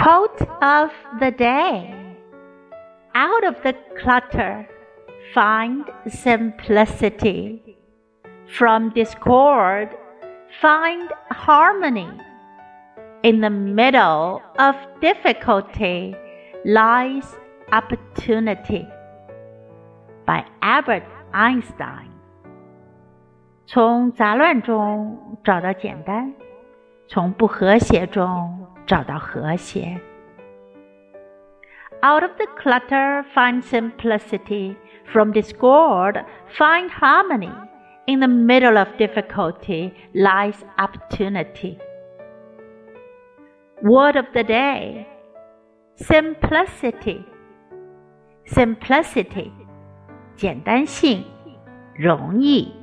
Quote of the day Out of the clutter, find simplicity. From discord, find harmony. In the middle of difficulty lies opportunity. By Albert Einstein. 从杂乱中找到简单，从不和谐中 找到和谐。Out of the clutter, find simplicity. From discord, find harmony. In the middle of difficulty lies opportunity. Word of the day Simplicity. Simplicity. 简单性，容易。